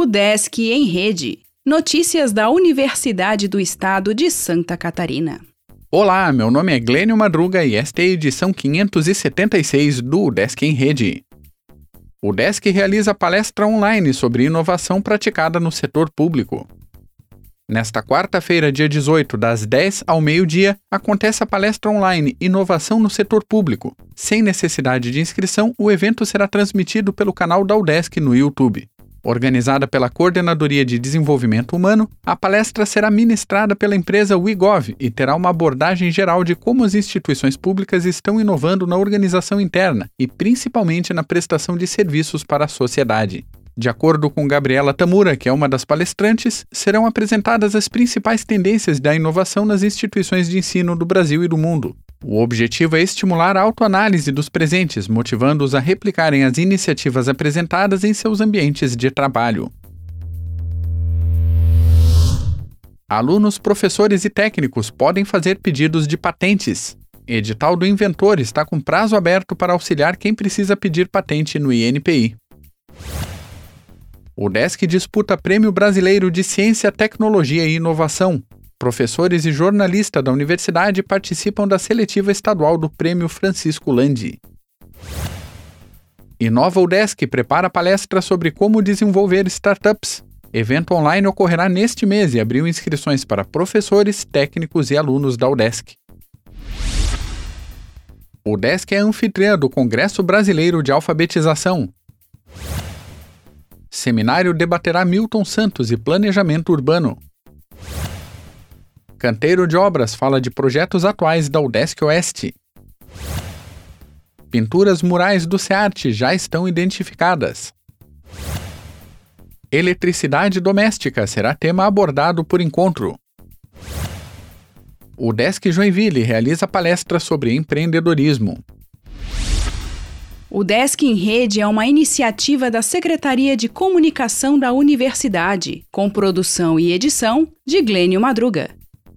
O Desk em Rede. Notícias da Universidade do Estado de Santa Catarina. Olá, meu nome é Glênio Madruga e esta é a edição 576 do Desk em Rede. O Desk realiza palestra online sobre inovação praticada no setor público. Nesta quarta-feira, dia 18, das 10 ao meio-dia, acontece a palestra online Inovação no Setor Público. Sem necessidade de inscrição, o evento será transmitido pelo canal da UDESC no YouTube. Organizada pela Coordenadoria de Desenvolvimento Humano, a palestra será ministrada pela empresa WeGov e terá uma abordagem geral de como as instituições públicas estão inovando na organização interna e principalmente na prestação de serviços para a sociedade. De acordo com Gabriela Tamura, que é uma das palestrantes, serão apresentadas as principais tendências da inovação nas instituições de ensino do Brasil e do mundo. O objetivo é estimular a autoanálise dos presentes, motivando-os a replicarem as iniciativas apresentadas em seus ambientes de trabalho. Alunos, professores e técnicos podem fazer pedidos de patentes. Edital do Inventor está com prazo aberto para auxiliar quem precisa pedir patente no INPI. O DESC disputa Prêmio Brasileiro de Ciência, Tecnologia e Inovação. Professores e jornalistas da universidade participam da seletiva estadual do Prêmio Francisco Landi. Inova UDESC prepara palestra sobre como desenvolver startups. Evento online ocorrerá neste mês e abriu inscrições para professores, técnicos e alunos da UDESC. O UDESC é anfitriã do Congresso Brasileiro de Alfabetização. Seminário debaterá Milton Santos e planejamento urbano. Canteiro de Obras fala de projetos atuais da UDESC Oeste. Pinturas murais do SEARTE já estão identificadas. Eletricidade doméstica será tema abordado por encontro. O Desk Joinville realiza palestra sobre empreendedorismo. O Desk em Rede é uma iniciativa da Secretaria de Comunicação da Universidade, com produção e edição de Glênio Madruga.